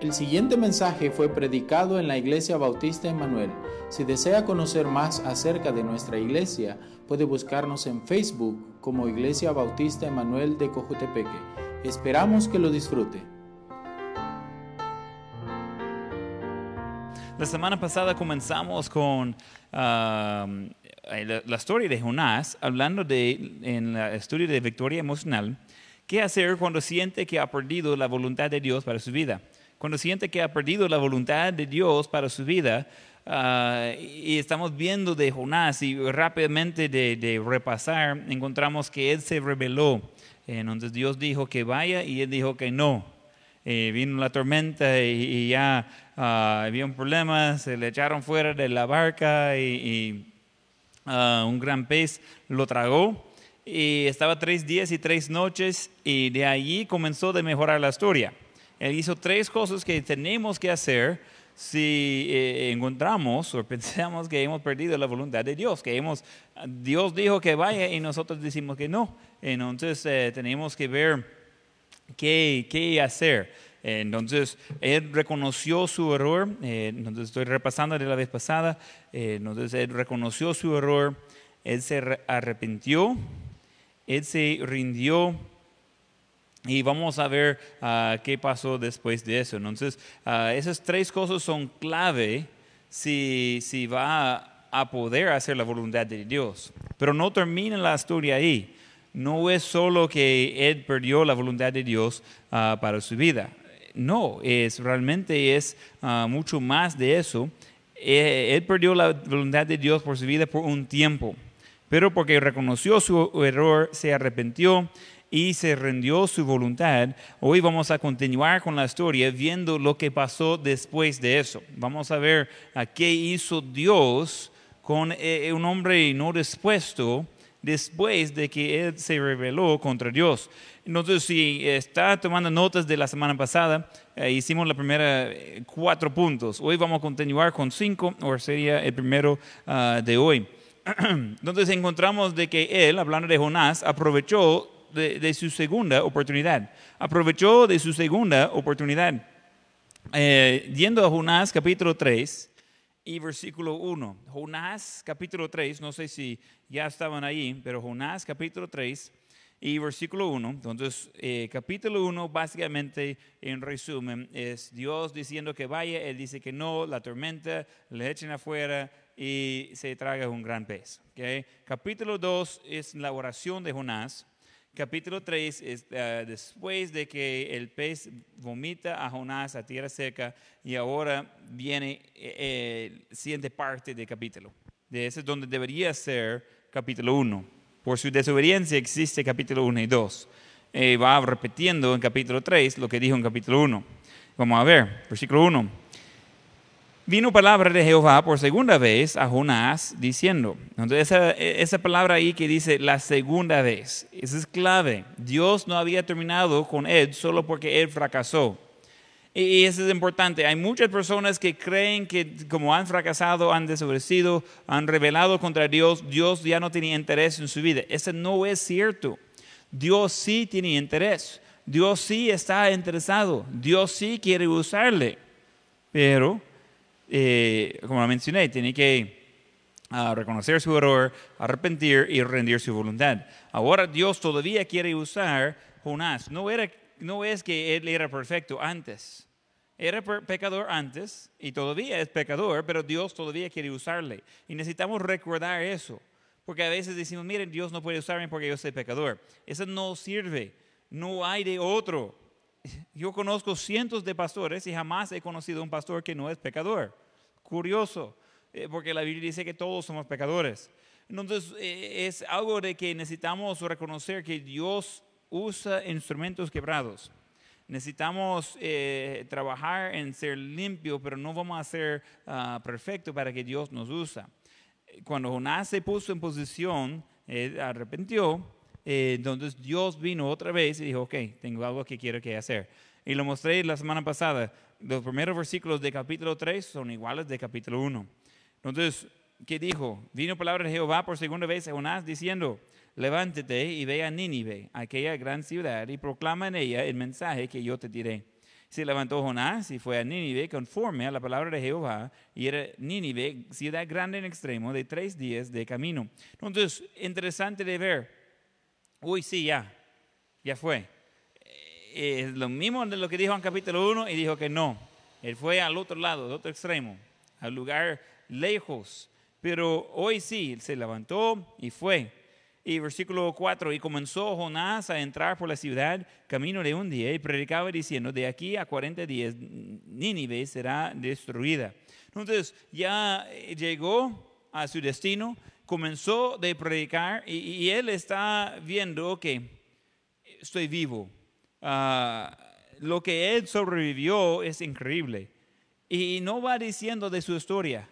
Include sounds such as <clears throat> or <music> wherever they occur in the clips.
El siguiente mensaje fue predicado en la Iglesia Bautista Emanuel. Si desea conocer más acerca de nuestra iglesia, puede buscarnos en Facebook como Iglesia Bautista Emanuel de Cojutepeque. Esperamos que lo disfrute. La semana pasada comenzamos con ah, la, historia de Jonás, hablando de, en la historia de victoria emocional, qué hacer cuando siente que ha perdido la voluntad de Dios para su vida cuando siente que ha perdido la voluntad de Dios para su vida, ah, y estamos viendo de Jonás y rápidamente de, repasar, encontramos que él se rebeló. Entonces Dios dijo que vaya y él dijo que no. Eh, vino la tormenta y, ya uh, había un problema, se le echaron fuera de la barca y, ah, un gran pez lo tragó. Y estaba tres días y tres noches y de allí comenzó a mejorar la historia. Él hizo tres cosas que tenemos que hacer si eh, encontramos o <laughs> pensamos que hemos perdido la voluntad de Dios, que hemos, Dios dijo que vaya y nosotros decimos que no. Entonces eh, tenemos que ver qué, qué hacer. Entonces, él reconoció su error, eh, entonces estoy repasando de la vez pasada, entonces él reconoció su error, él se arrepintió, él se rindió y vamos a ver ah, qué pasó después de eso. Entonces, ah, esas tres cosas son clave si, si va a, poder hacer la voluntad de Dios. Pero no termina la historia ahí. No es solo que él perdió la voluntad de Dios ah, para su vida. No, es realmente es mucho más de eso. Él perdió la voluntad de Dios por su vida por un tiempo, pero porque reconoció su error, se arrepintió y se rindió su voluntad. Hoy vamos a continuar con la historia viendo lo que pasó después de eso. Vamos a ver a qué hizo Dios con eh, un hombre no dispuesto después de que él se rebeló contra Dios. Entonces, si está tomando notas de la semana pasada, eh, hicimos la primera eh, cuatro puntos. Hoy vamos a continuar con cinco, o sería el primero ah, de hoy. <clears throat> Entonces encontramos de que él, hablando de Jonás, aprovechó de, su segunda oportunidad. Aprovechó de su segunda oportunidad. Eh, yendo a Jonás capítulo 3 y versículo 1. Jonás capítulo 3, no sé si ya estaban ahí, pero Jonás capítulo 3 y versículo 1. Entonces, eh, capítulo 1 básicamente en resumen es Dios diciendo que vaya, Él dice que no, la tormenta, le echen afuera y se traga un gran pez. ¿okay? Capítulo 2 es la oración de Jonás capítulo 3 es eh, después de que el pez vomita a Jonás a tierra seca y ahora viene eh, el siguiente parte del capítulo. De ese es donde debería ser capítulo 1. Por su desobediencia existe capítulo 1 y 2. Eh, va repitiendo en capítulo 3 lo que dijo en capítulo 1. Vamos a ver, versículo 1 vino palabra de Jehová por segunda vez a Jonás diciendo. Entonces esa, esa, palabra ahí que dice la segunda vez, esa es clave. Dios no había terminado con él solo porque él fracasó. Y eso es importante. Hay muchas personas que creen que como han fracasado, han desobedecido, han rebelado contra Dios, Dios ya no tiene interés en su vida. Eso no es cierto. Dios sí tiene interés. Dios sí está interesado. Dios sí quiere usarle. Pero eh, como lo mencioné, tiene que ah, reconocer su error, arrepentir y rendir su voluntad. Ahora Dios todavía quiere usar Jonás. No, era, no es que él era perfecto antes. Era pecador antes y todavía es pecador, pero Dios todavía quiere usarle. Y necesitamos recordar eso. Porque a veces decimos, miren, Dios no puede usarme porque yo soy pecador. Eso no sirve. No hay de otro. Yo conozco cientos de pastores y jamás he conocido un pastor que no es pecador. Curioso, eh, porque la Biblia dice que todos somos pecadores. Entonces eh, es algo de que necesitamos reconocer que Dios usa instrumentos quebrados. Necesitamos eh, trabajar en ser limpio, pero no vamos a ser uh, perfectos para que Dios nos usa. Cuando Jonás se puso en posición, arrepintió, eh, entonces Dios vino otra vez y dijo, ok, tengo algo que quiero que hacer. Y lo mostré la semana pasada. Los primeros versículos de capítulo 3 son iguales de capítulo 1. Entonces, ¿qué dijo? Vino palabra de Jehová por segunda vez a Jonás diciendo, levántate y ve a Nínive, aquella gran ciudad, y proclama en ella el mensaje que yo te diré. Se levantó Jonás y fue a Nínive conforme a la palabra de Jehová, y era Nínive, ciudad grande en extremo, de tres días de camino. Entonces, interesante de ver. Uy, sí, ya, ya fue. Eh, lo mismo de lo que dijo en capítulo 1 y dijo que no. Él fue al otro lado, al otro extremo, al lugar lejos. Pero hoy sí, se levantó y fue. Y versículo 4, y comenzó Jonás a entrar por la ciudad camino de un día y predicaba diciendo, de aquí a 40 días Nínive será destruida. Entonces ya llegó a su destino, comenzó de predicar y, él está viendo que estoy vivo. Ah, lo que él sobrevivió es increíble. Y no va diciendo de su historia.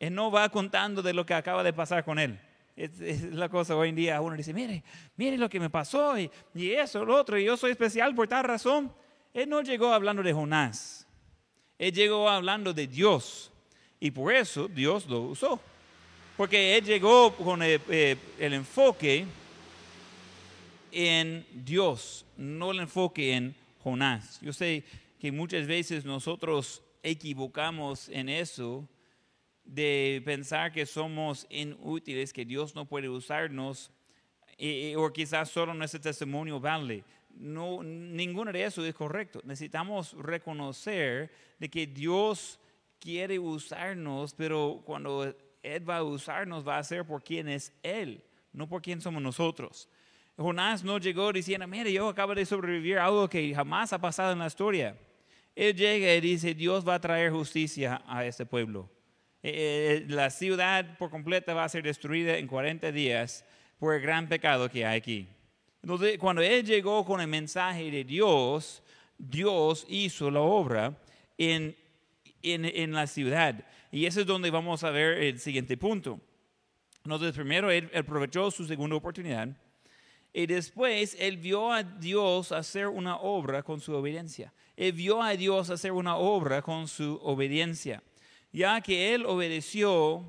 Él no va contando de lo que acaba de pasar con él. Es, la cosa hoy en día. Uno dice, mire, mire lo que me pasó y, y eso, lo otro, y yo soy especial por tal razón. Él no llegó hablando de Jonás. Él llegó hablando de Dios. Y por eso Dios lo usó. Porque él llegó con el, eh, el enfoque en Dios, no el enfoque en Jonás. Yo sé que muchas veces nosotros equivocamos en eso de pensar que somos inútiles, que Dios no puede usarnos, o quizás solo nuestro testimonio vale. No, ninguno de eso es correcto. Necesitamos reconocer de que Dios quiere usarnos, pero cuando Él va a usarnos va a ser por quien es Él, no por quién somos nosotros. Jonás no llegó diciendo, mire, yo acabo de sobrevivir algo que jamás ha pasado en la historia. Él llega y dice, Dios va a traer justicia a este pueblo. Eh, eh, la ciudad por completa va a ser destruida en 40 días por el gran pecado que hay aquí. Entonces, cuando él llegó con el mensaje de Dios, Dios hizo la obra en, en, la ciudad. Y eso es donde vamos a ver el siguiente punto. Entonces, primero él aprovechó su segunda oportunidad. Y después él vio a Dios hacer una obra con su obediencia. Él vio a Dios hacer una obra con su obediencia ya que él obedeció,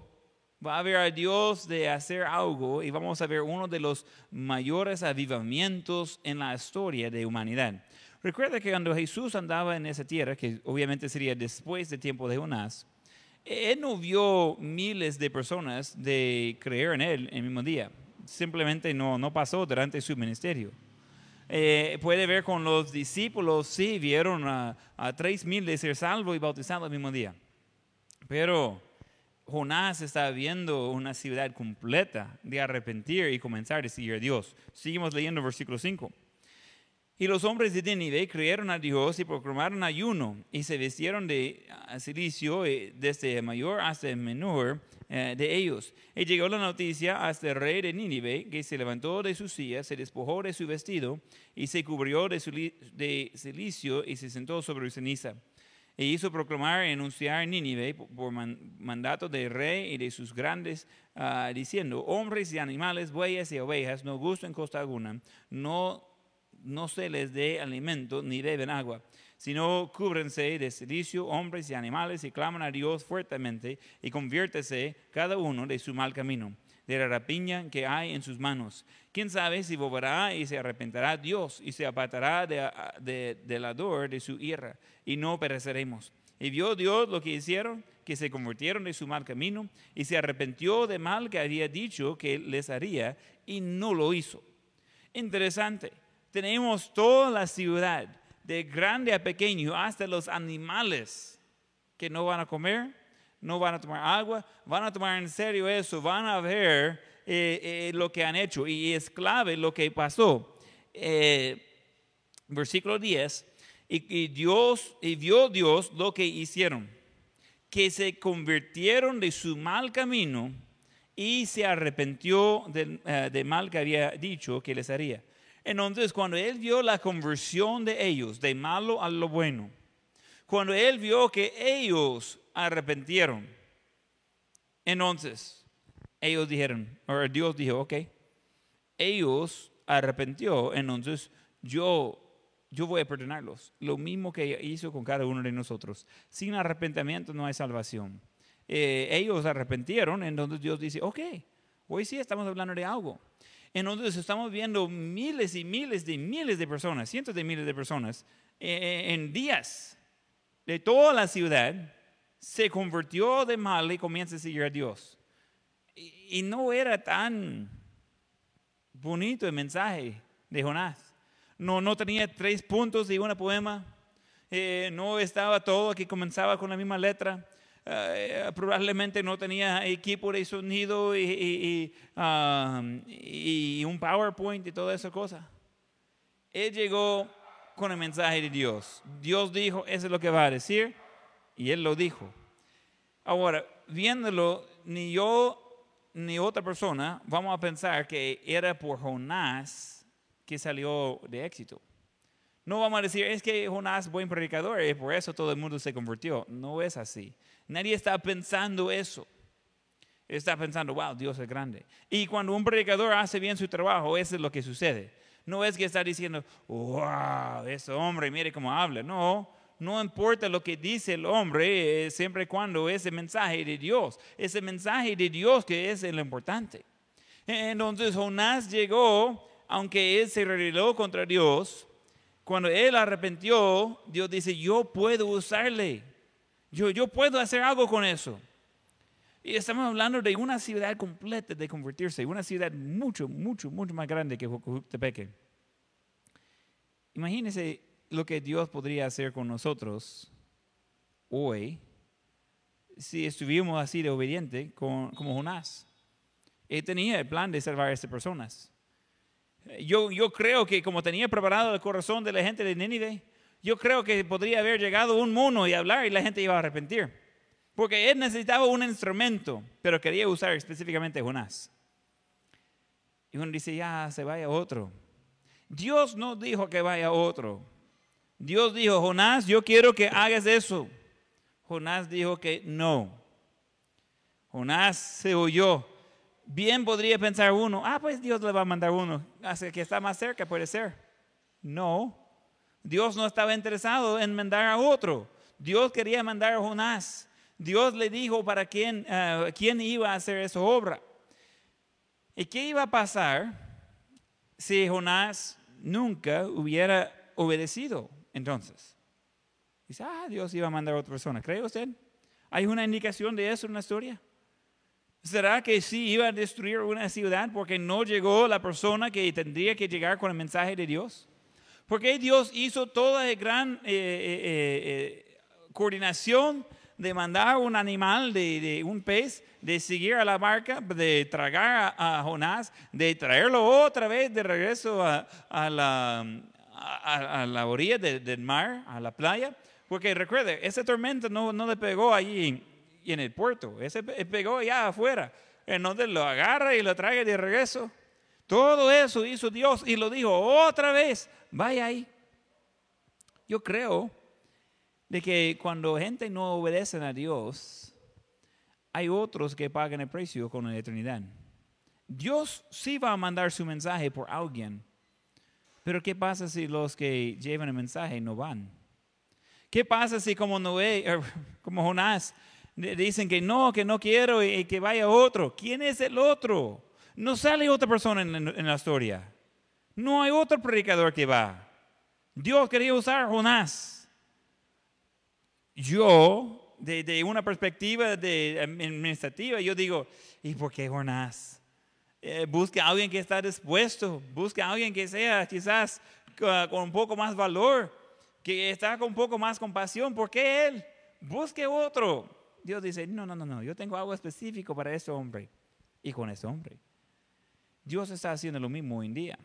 va a ver a Dios de hacer algo y vamos a ver uno de los mayores avivamientos en la historia de humanidad. Recuerda que cuando Jesús andaba en esa tierra, que obviamente sería después del tiempo de Jonás, él no vio miles de personas de creer en él el mismo día. Simplemente no, no pasó durante su ministerio. Eh, puede ver con los discípulos, sí, vieron a, a tres mil de ser salvos y bautizados el mismo día. Pero Jonás está viendo una ciudad completa de arrepentir y comenzar a seguir a Dios. Seguimos leyendo versículo 5. Y los hombres de Nínive creyeron a Dios y proclamaron ayuno y se vestieron de silicio eh, desde el mayor hasta el menor eh, de ellos. Y llegó la noticia hasta el rey de Nínive que se levantó de su silla, se despojó de su vestido y se cubrió de, silicio y se sentó sobre ceniza e hizo proclamar y anunciar en Nínive por mandato del rey y de sus grandes, ah, diciendo, hombres y animales, bueyes y ovejas, no gusten costa alguna, no, no se les dé alimento ni beben agua, sino cúbrense de silicio hombres y animales y claman a Dios fuertemente y conviértese cada uno de su mal camino de la rapiña que hay en sus manos. ¿Quién sabe si volverá y se arrepentirá Dios y se apartará de, de, de la dor de su ira y no pereceremos? Y vio Dios lo que hicieron, que se convirtieron de su mal camino y se arrepintió de mal que había dicho que les haría y no lo hizo. Interesante, tenemos toda la ciudad, de grande a pequeño, hasta los animales que no van a comer, no van a tomar agua, van a tomar en serio eso, van a ver eh, eh, lo que han hecho. Y es clave lo que pasó. Eh, versículo 10, y, Dios, y vio Dios lo que hicieron, que se convirtieron de su mal camino y se arrepintió del de mal que había dicho que les haría. Entonces, cuando él vio la conversión de ellos, de malo a lo bueno, cuando él vio que ellos arrepentieron. Entonces, ellos dijeron, o Dios dijo, ok, ellos arrepintió, entonces yo, yo voy a perdonarlos. Lo mismo que hizo con cada uno de nosotros. Sin arrepentimiento no hay salvación. Eh, ellos arrepentieron, entonces Dios dice, ok, hoy sí estamos hablando de algo. Entonces estamos viendo miles y miles de miles de personas, cientos de miles de personas eh, en días de toda la ciudad se convirtió de mal y comienza a seguir a Dios. Y no era tan bonito el mensaje de Jonás. No, no tenía tres puntos de un poema. Eh, no estaba todo que comenzaba con la misma letra. Eh, probablemente no tenía equipo de sonido y, y, um, y, un PowerPoint y toda esa cosa. Él llegó con el mensaje de Dios. Dios dijo, eso es lo que va a decir, y él lo dijo. Ahora, viéndolo, ni yo ni otra persona vamos a pensar que era por Jonás que salió de éxito. No vamos a decir, es que Jonás buen predicador y por eso todo el mundo se convirtió. No es así. Nadie está pensando eso. Está pensando, wow, Dios es grande. Y cuando un predicador hace bien su trabajo, eso es lo que sucede. No es que está diciendo, wow, ese hombre, mire cómo habla. No, no importa lo que dice el hombre, eh, siempre y cuando ese mensaje de Dios, ese mensaje de Dios que es lo importante. Entonces Jonás llegó, aunque él se rebeló contra Dios, cuando él arrepintió, Dios dice, yo puedo usarle, yo, yo puedo hacer algo con eso. Y estamos hablando de una ciudad completa de convertirse, una ciudad mucho, mucho, mucho más grande que Juctepeque. Imagínense lo que Dios podría hacer con nosotros hoy si estuviéramos así de obediente como Jonás. Él tenía el plan de salvar a estas personas. Yo, yo creo que como tenía preparado el corazón de la gente de Nínive, yo creo que podría haber llegado un mono y hablar y la gente iba a arrepentir. Porque él necesitaba un instrumento, pero quería usar específicamente Jonás. Y uno dice, ya, se vaya otro. Dios no dijo que vaya otro. Dios dijo, Jonás, yo quiero que hagas eso. Jonás dijo que no. Jonás se huyó. Bien podría pensar uno, ah, pues Dios le va a mandar uno. Hace que está más cerca, puede ser. No. Dios no estaba interesado en mandar a otro. Dios quería mandar a Jonás. Dios le dijo para quién, eh, quién iba a hacer esa obra. ¿Y qué iba a pasar si Jonás nunca hubiera obedecido entonces? Dice, ah, Dios iba a mandar a otra persona. ¿Cree usted? ¿Hay una indicación de eso en la historia? ¿Será que sí iba a destruir una ciudad porque no llegó la persona que tendría que llegar con el mensaje de Dios? Porque Dios hizo toda la gran eh, eh, coordinación de mandar un animal, de, un pez, de seguir a la barca, de tragar a, Jonás, de traerlo otra vez de regreso a, la, a, la, orilla del mar, a la playa. Porque recuerde, esa tormenta no, le pegó allí en, el puerto, ese pegó allá afuera, en donde lo agarra y lo trae de regreso. Todo eso hizo Dios y lo dijo otra vez, vaya ahí. Yo creo de que cuando gente no obedece a Dios, hay otros que pagan el precio con la eternidad. Dios sí va a mandar su mensaje por alguien, pero ¿qué pasa si los que llevan el mensaje no van? ¿Qué pasa si como Noé, <laughs> como Jonás, dicen que no, que no quiero y que vaya otro? ¿Quién es el otro? No sale otra persona en, la historia. No hay otro predicador que va. Dios quería usar a Jonás yo, de, una perspectiva administrativa, yo digo, ¿y por qué Jonás? Eh, busca a alguien que está dispuesto, busca a alguien que sea quizás con un poco más valor, que está con un poco más compasión. ¿Por qué él? Busque otro. Dios dice, no, no, no, no, yo tengo algo específico para ese hombre y con ese hombre. Dios está haciendo lo mismo hoy en día.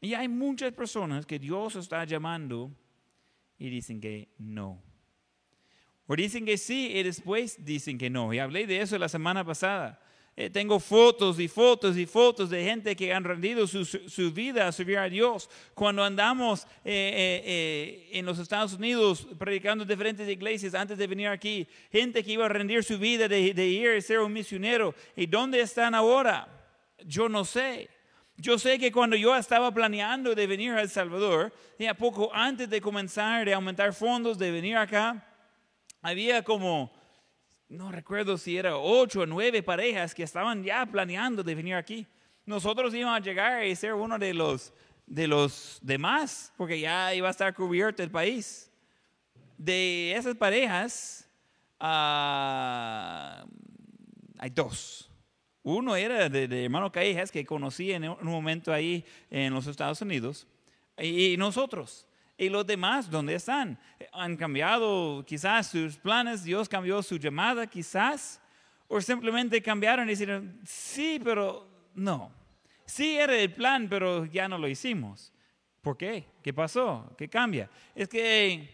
Y hay muchas personas que Dios está llamando y dicen que no. O dicen que sí y después dicen que no. Y hablé de eso la semana pasada. Eh, tengo fotos y fotos y fotos de gente que han rendido su, su, vida a servir a Dios. Cuando andamos eh, eh, en los Estados Unidos predicando en diferentes iglesias antes de venir aquí, gente que iba a rendir su vida de, de ir a ser un misionero. ¿Y dónde están ahora? Yo no sé. Yo sé que cuando yo estaba planeando de venir a El Salvador, ya poco antes de comenzar de aumentar fondos, de venir acá, había como, no recuerdo si era ocho o nueve parejas que estaban ya planeando de venir aquí. Nosotros íbamos a llegar y ser uno de los de los demás, porque ya iba a estar cubierto el país. De esas parejas, ah, hay dos. Uno era de, de hermano Caijas que conocí en un momento ahí en los Estados Unidos. Y, y nosotros. Y los demás, ¿dónde están? Han cambiado quizás sus planes, Dios cambió su llamada quizás, o simplemente cambiaron y dijeron, sí, pero no. Sí era el plan, pero ya no lo hicimos. ¿Por qué? ¿Qué pasó? ¿Qué cambia? Es que,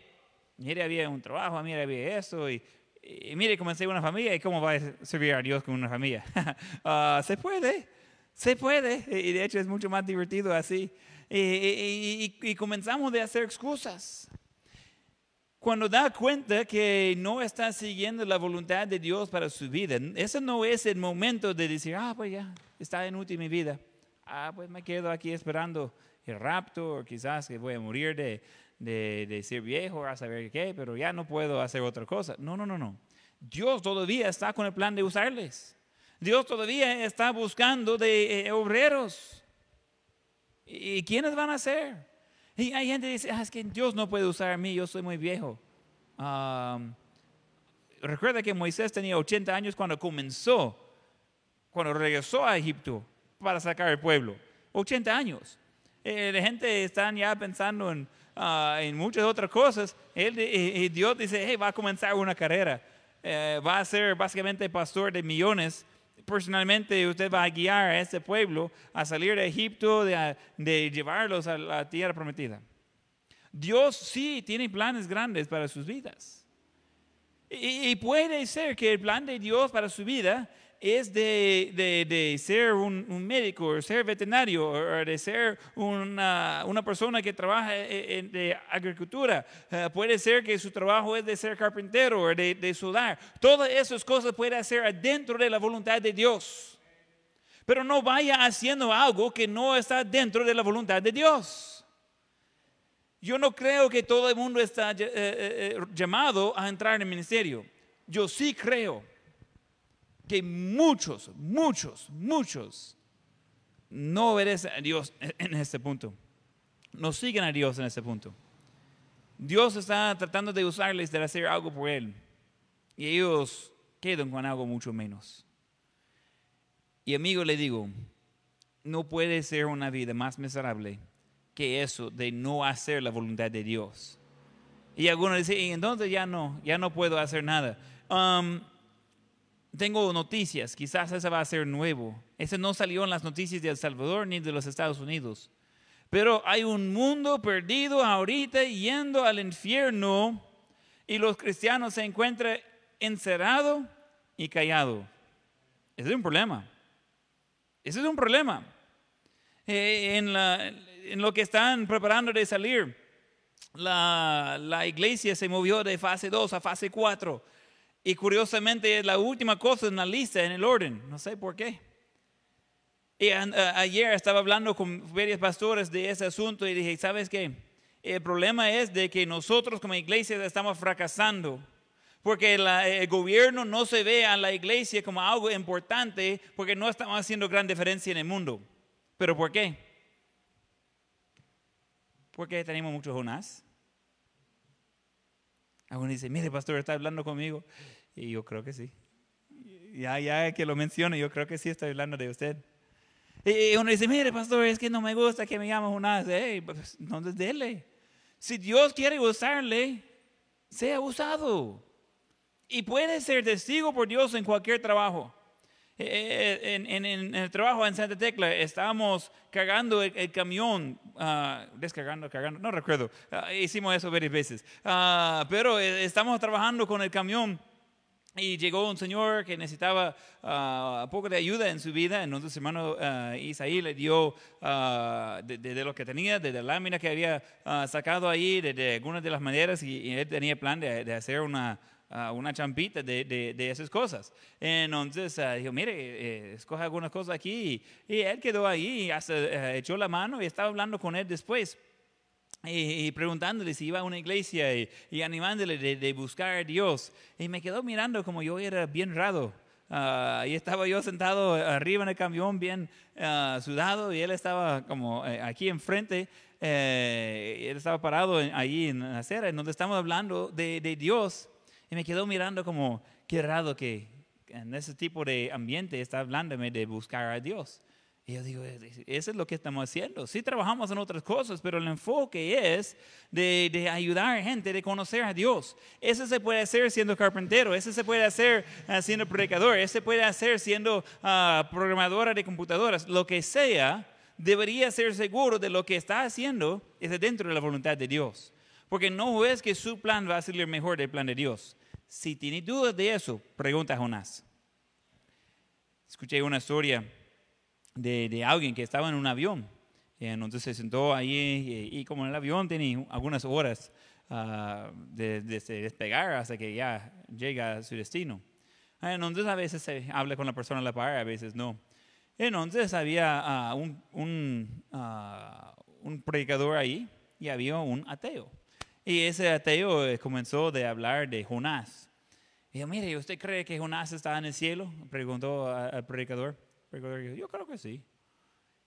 mire, había un trabajo, mire, había eso, y, y mire, comencé una familia, ¿y cómo va a servir a Dios con una familia? <laughs> Ah, se puede, se puede, y de hecho es mucho más divertido así. Y, y, y comenzamos de hacer excusas. Cuando da cuenta que no está siguiendo la voluntad de Dios para su vida, ese no es el momento de decir, ah, pues ya, está inútil mi vida. Ah, pues me quedo aquí esperando el rapto, o quizás que voy a morir de, de, de ser viejo, a saber qué, pero ya no puedo hacer otra cosa. No, no, no, no. Dios todavía está con el plan de usarles. Dios todavía está buscando de eh, obreros. ¿Y quiénes van a ser? Y hay gente que dice, ah, es que Dios no puede usar a mí, yo soy muy viejo. Recuerda que Moisés tenía 80 años cuando comenzó, cuando regresó a Egipto para sacar el pueblo. 80 años. Eh, la gente está ya pensando en, uh, en muchas otras cosas. Él, y Dios dice, hey, va a comenzar una carrera. Eh, va a ser básicamente pastor de millones personalmente usted va a guiar a este pueblo a salir de Egipto, de, de, llevarlos a la tierra prometida. Dios sí tiene planes grandes para sus vidas. Y, y puede ser que el plan de Dios para su vida es de, de, de ser un, médico, o ser veterinario, o de ser una, una persona que trabaja en, de agricultura. Uh, puede ser que su trabajo es de ser carpintero o de, de soldar. Todas esas cosas puede hacer adentro de la voluntad de Dios. Pero no vaya haciendo algo que no está dentro de la voluntad de Dios. Yo no creo que todo el mundo está eh, eh, llamado a entrar en el ministerio. Yo sí creo que muchos, muchos, muchos no obedecen a Dios en este punto. No siguen a Dios en este punto. Dios está tratando de usarles de hacer algo por Él. Y ellos quedan con algo mucho menos. Y amigo, le digo, no puede ser una vida más miserable que eso de no hacer la voluntad de Dios. Y algunos dicen, entonces ya no, ya no puedo hacer nada. Um, tengo noticias, quizás ese va a ser nuevo. Ese no salió en las noticias de El Salvador ni de los Estados Unidos. Pero hay un mundo perdido ahorita yendo al infierno y los cristianos se encuentran encerrados y callados. Ese es un problema. Ese es un problema. Eh, en, lo que están preparando de salir, la, la iglesia se movió de fase 2 a fase 4 y curiosamente es la última cosa en la lista, en el orden. No sé por qué. Y ayer estaba hablando con varios pastores de ese asunto y dije, ¿sabes qué? El problema es de que nosotros como iglesia estamos fracasando. Porque el gobierno no se ve a la iglesia como algo importante porque no estamos haciendo gran diferencia en el mundo. ¿Pero por qué? Porque tenemos muchos Jonás. Algunos dicen, mire, pastor, está hablando conmigo. Y yo creo que sí. Ya, ya que lo mencione, yo creo que sí estoy hablando de usted. Y uno dice, mire, pastor, es que no me gusta que me llamen una Hey, pues, no dele. Si Dios quiere usarle, sea usado. Y puede ser testigo por Dios en cualquier trabajo. Eh, en, en, en, el trabajo en Santa Tecla estábamos cargando el, el camión, uh, descargando, cargando, no recuerdo, uh, hicimos eso varias veces, uh, pero eh, estamos trabajando con el camión y llegó un señor que necesitaba uh, un poco de ayuda en su vida. Entonces, hermano uh, Isaí le dio uh, de, de, de, lo que tenía, de la lámina que había sacado ahí, de, de, algunas de las maneras, y, y él tenía plan de hacer una, una champita de, de, esas cosas. Entonces dijo, mire, eh, escoge algunas cosas aquí. Y, y él quedó ahí, hasta eh, echó la mano y estaba hablando con él después. Y, y, preguntándole si iba a una iglesia y, y animándole de, de, buscar a Dios. Y me quedó mirando como yo era bien raro. ah, ahí estaba yo sentado arriba en el camión bien ah, sudado y él estaba como eh, aquí enfrente, eh, él estaba parado en- ahí en la acera, en donde estamos hablando de Dios y me quedó mirando como, qué raro que en ese tipo de ambiente está hablándome de buscar a Dios. Y yo digo, eso es lo que estamos haciendo. Sí trabajamos en otras cosas, pero el enfoque es de, de ayudar a gente, de conocer a Dios. Eso se puede hacer siendo carpintero, eso se puede hacer ah, siendo predicador, eso se puede hacer siendo ah, programadora de computadoras, lo que sea, debería ser seguro de lo que está haciendo es dentro de la voluntad de Dios. Porque no es que su plan va a salir mejor del plan de Dios. Si tiene dudas de eso, pregunta a Jonás. Escuché una historia de, de alguien que estaba en un avión. Entonces se sentó ahí y, y como el avión tiene algunas horas ah, de, de despegar hasta que ya llega a su destino. Ah, Entonces a veces se habla con la persona a la par, a veces no. Entonces había ah, un, un, ah, un predicador ahí y había un ateo. Y ese ateo eh, comenzó de hablar de Jonás. Y yo, mire, ¿usted cree que Jonás está en el cielo? Preguntó al predicador. El predicador dijo, yo creo que sí.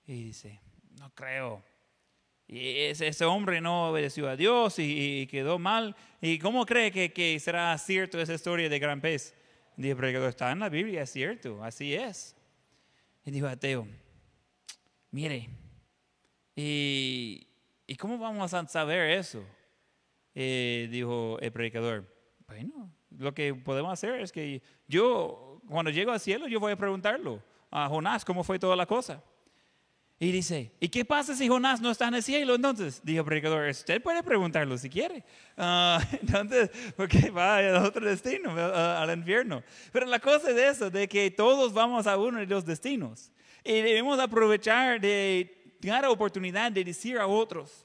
Y dice, no creo. Y ese, ese hombre no obedeció a Dios y, quedó mal. ¿Y cómo cree que, que será cierto esa historia de gran pez? Dijo predicador, está en la Biblia, es cierto, así es. Y dijo ateo, mire, ¿y, ¿y cómo vamos a saber eso? Eh, dijo el predicador, bueno, lo que podemos hacer es que yo, cuando llego al cielo, yo voy a preguntarlo a Jonás cómo fue toda la cosa. Y dice, ¿y qué pasa si Jonás no está en el cielo entonces? Dijo el predicador, usted puede preguntarlo si quiere. Ah, <laughs> entonces, porque va a otro destino, a- al infierno. Pero la cosa es eso, de que todos vamos a uno de los destinos. Y debemos aprovechar de cada oportunidad de decir a otros,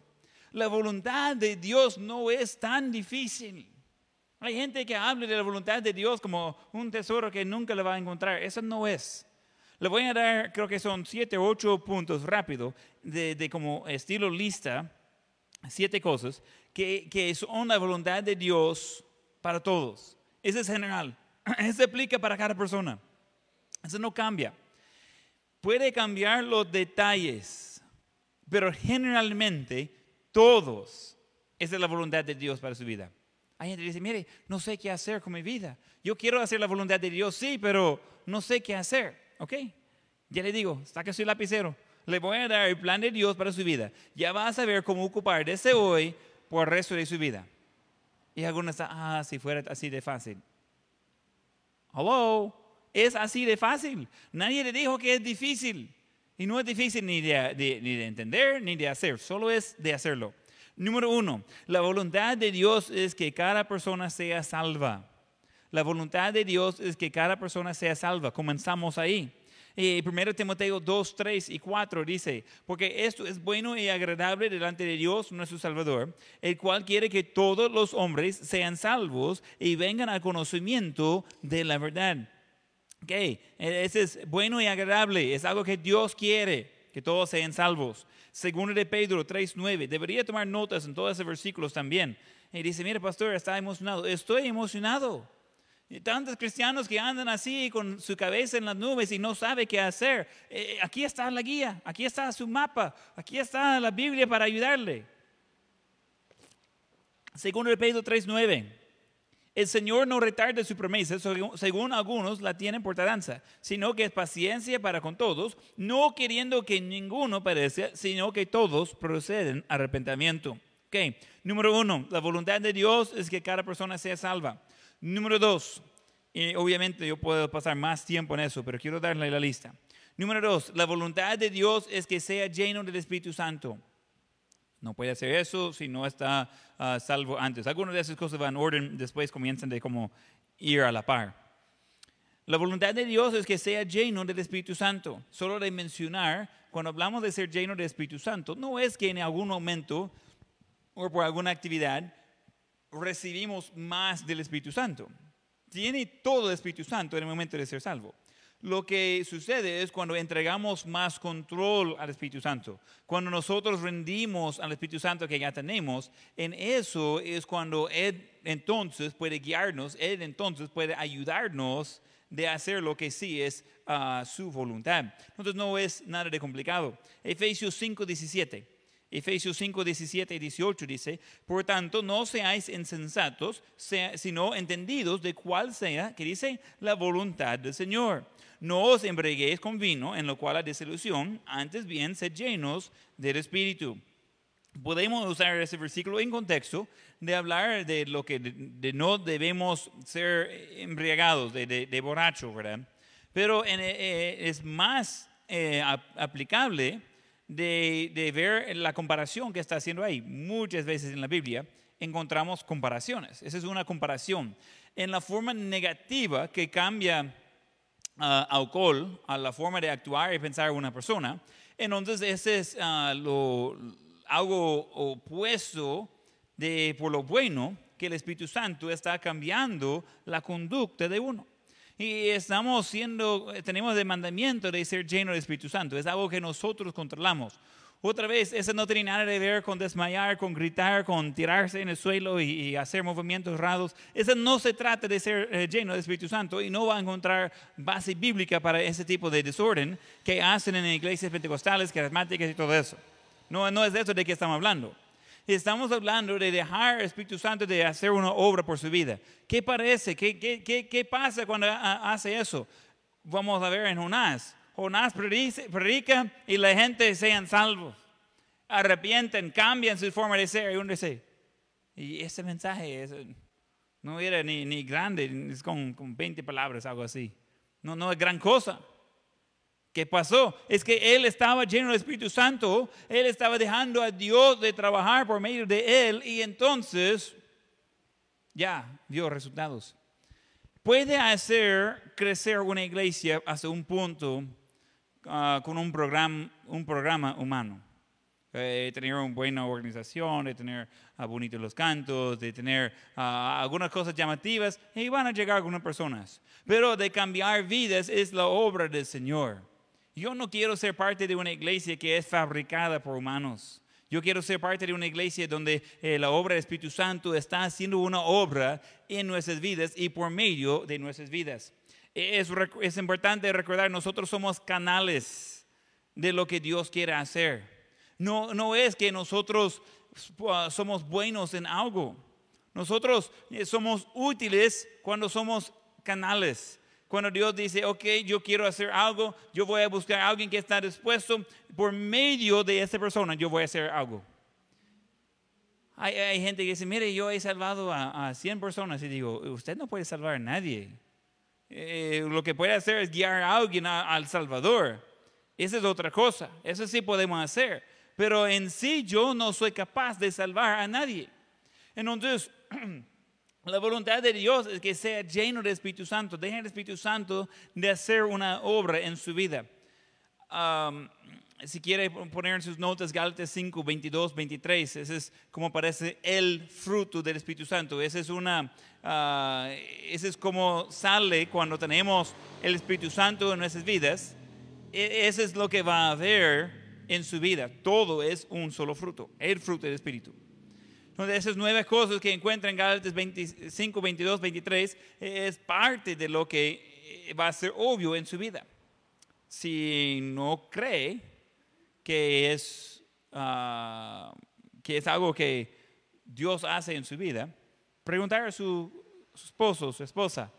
la voluntad de Dios no es tan difícil. Hay gente que habla de la voluntad de Dios como un tesoro que nunca le va a encontrar. Eso no es. Le voy a dar, creo que son siete o ocho puntos rápido, de, de como estilo lista, siete cosas que, que son la voluntad de Dios para todos. Eso es general. <clears throat> Eso aplica para cada persona. Eso no cambia. Puede cambiar los detalles, pero generalmente todos, esa es la voluntad de Dios para su vida. Hay gente que dice, mire, no sé qué hacer con mi vida. Yo quiero hacer la voluntad de Dios, sí, pero no sé qué hacer. ¿Ok? Ya le digo, saque su lapicero. Le voy a dar el plan de Dios para su vida. Ya va a saber cómo ocupar desde hoy por el resto de su vida. Y algunos están, ah, si fuera así de fácil. Hello, es así de fácil. Nadie le dijo que es difícil. Y no es difícil ni de, ni de entender ni de hacer, solo es de hacerlo. Número uno, la voluntad de Dios es que cada persona sea salva. La voluntad de Dios es que cada persona sea salva. Comenzamos ahí. Eh, 1 Timoteo 2, 3 y 4 dice, porque esto es bueno y agradable delante de Dios nuestro Salvador, el cual quiere que todos los hombres sean salvos y vengan al conocimiento de la verdad. Ok, ese es bueno y agradable, es algo que Dios quiere, que todos sean salvos. Segundo de Pedro 3.9, debería tomar notas en todos esos versículos también. Y dice, mire pastor, está emocionado. Estoy emocionado. Tantos cristianos que andan así con su cabeza en las nubes y no sabe qué hacer. Eh, aquí está la guía, aquí está su mapa, aquí está la Biblia para ayudarle. Segundo de Pedro 3.9. El Señor no retarda su promesa, según, algunos la tienen por tardanza, sino que es paciencia para con todos, no queriendo que ninguno perezca, sino que todos proceden a arrepentimiento. Ok, número uno, la voluntad de Dios es que cada persona sea salva. Número dos, y obviamente yo puedo pasar más tiempo en eso, pero quiero darle la lista. Número dos, la voluntad de Dios es que sea lleno del Espíritu Santo. No puede hacer eso si no está ah, salvo antes. Algunas de esas cosas van en orden, después comienzan de como ir a la par. La voluntad de Dios es que sea lleno del Espíritu Santo. Solo de mencionar, cuando hablamos de ser lleno del Espíritu Santo, no es que en algún momento o por alguna actividad recibimos más del Espíritu Santo. Tiene todo el Espíritu Santo en el momento de ser salvo. Lo que sucede es cuando entregamos más control al Espíritu Santo, cuando nosotros rendimos al Espíritu Santo que ya tenemos, en eso es cuando Él entonces puede guiarnos, Él entonces puede ayudarnos de hacer lo que sí es ah, su voluntad. Entonces no es nada de complicado. Efesios 5, 17. Efesios 5, 17 y 18 dice, por tanto, no seáis insensatos, sino entendidos de cuál sea, que dice, la voluntad del Señor. No os embriaguéis con vino, en lo cual hay desilusión, antes bien sed llenos del Espíritu. Podemos usar ese versículo en contexto de hablar de lo que de, no debemos ser embriagados, de, de, borracho, ¿verdad? Pero eh, eh, es más eh, aplicable de, ver la comparación que está haciendo ahí. Muchas veces en la Biblia encontramos comparaciones. Esa es una comparación. En la forma negativa que cambia uh, alcohol a la forma de actuar y pensar una persona, entonces ese es lo, algo opuesto de por lo bueno que el Espíritu Santo está cambiando la conducta de uno. Y estamos siendo, tenemos el mandamiento de ser lleno del Espíritu Santo. Es algo que nosotros controlamos. Otra vez, eso no tiene nada que ver con desmayar, con gritar, con tirarse en el suelo y, hacer movimientos raros. Eso no se trata de ser eh, lleno del Espíritu Santo y no va a encontrar base bíblica para ese tipo de desorden que hacen en iglesias pentecostales, carismáticas y todo eso. No, no es de eso de que estamos hablando. Estamos hablando de dejar al Espíritu Santo de hacer una obra por su vida. ¿Qué parece? ¿Qué, qué, qué, qué pasa cuando hace eso? Vamos a ver en Jonás. Jonás predica y la gente sean salvos. Arrepienten, cambian su forma de ser. Y uno dice, y ese mensaje no era ni, ni grande, es con, con 20 palabras, algo así. No, no es gran cosa. ¿Qué pasó? Es que él estaba lleno del Espíritu Santo, él estaba dejando a Dios de trabajar por medio de él y entonces ya vio resultados. Puede hacer crecer una iglesia hasta un punto ah, con un programa, humano. de tener una buena organización, de tener uh, bonitos los cantos, de tener ah, algunas cosas llamativas, y van a llegar algunas personas. Pero de cambiar vidas es la obra del Señor. Yo no quiero ser parte de una iglesia que es fabricada por humanos. Yo quiero ser parte de una iglesia donde eh, la obra del Espíritu Santo está haciendo una obra en nuestras vidas y por medio de nuestras vidas. Es, es importante recordar, nosotros somos canales de lo que Dios quiere hacer. No, no es que nosotros uh, somos buenos en algo. Nosotros eh, somos útiles cuando somos canales. Cuando Dios dice, ok, yo quiero hacer algo, yo voy a buscar a alguien que está dispuesto, por medio de esa persona yo voy a hacer algo. Hay, gente que dice, mire, yo he salvado a, a, 100 personas y digo, usted no puede salvar a nadie. Eh, lo que puede hacer es guiar a alguien al Salvador. Esa es otra cosa, eso sí podemos hacer. Pero en sí yo no soy capaz de salvar a nadie. Entonces, <clears throat> La voluntad de Dios es que sea lleno del Espíritu Santo. Dejen el Espíritu Santo de hacer una obra en su vida. si quiere poner en sus notas Gálatas 5, 22, 23, ese es como parece el fruto del Espíritu Santo. Ese es, una, uh, ese es como sale cuando tenemos el Espíritu Santo en nuestras vidas. E, ese es lo que va a haber en su vida. Todo es un solo fruto, el fruto del Espíritu de esas nueve cosas que encuentra en Gálatas 25, 22, 23 es parte de lo que eh, va a ser obvio en su vida. Si no cree que es, ah, que es algo que Dios hace en su vida, preguntar a su, esposo, su esposa,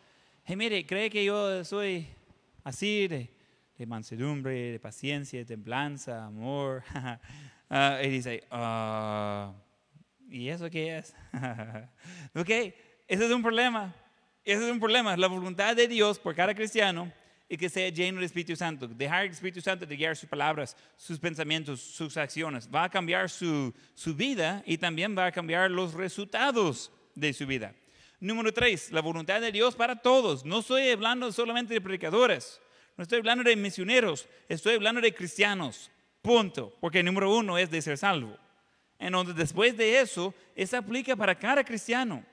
hey, mire, ¿cree que yo soy así de, mansedumbre, de paciencia, de templanza, amor? <laughs> Ah, y dice, ah ¿Y eso qué es? <laughs> ok, ese es un problema. Ese es un problema. La voluntad de Dios por cada cristiano es que sea lleno del Espíritu Santo. Dejar el Espíritu Santo de guiar sus palabras, sus pensamientos, sus acciones. Va a cambiar su, su vida y también va a cambiar los resultados de su vida. Número tres, la voluntad de Dios para todos. No estoy hablando solamente de predicadores. No estoy hablando de misioneros. Estoy hablando de cristianos. Punto. Porque número uno es de ser salvo. En donde después de eso, eso aplica para cada cristiano.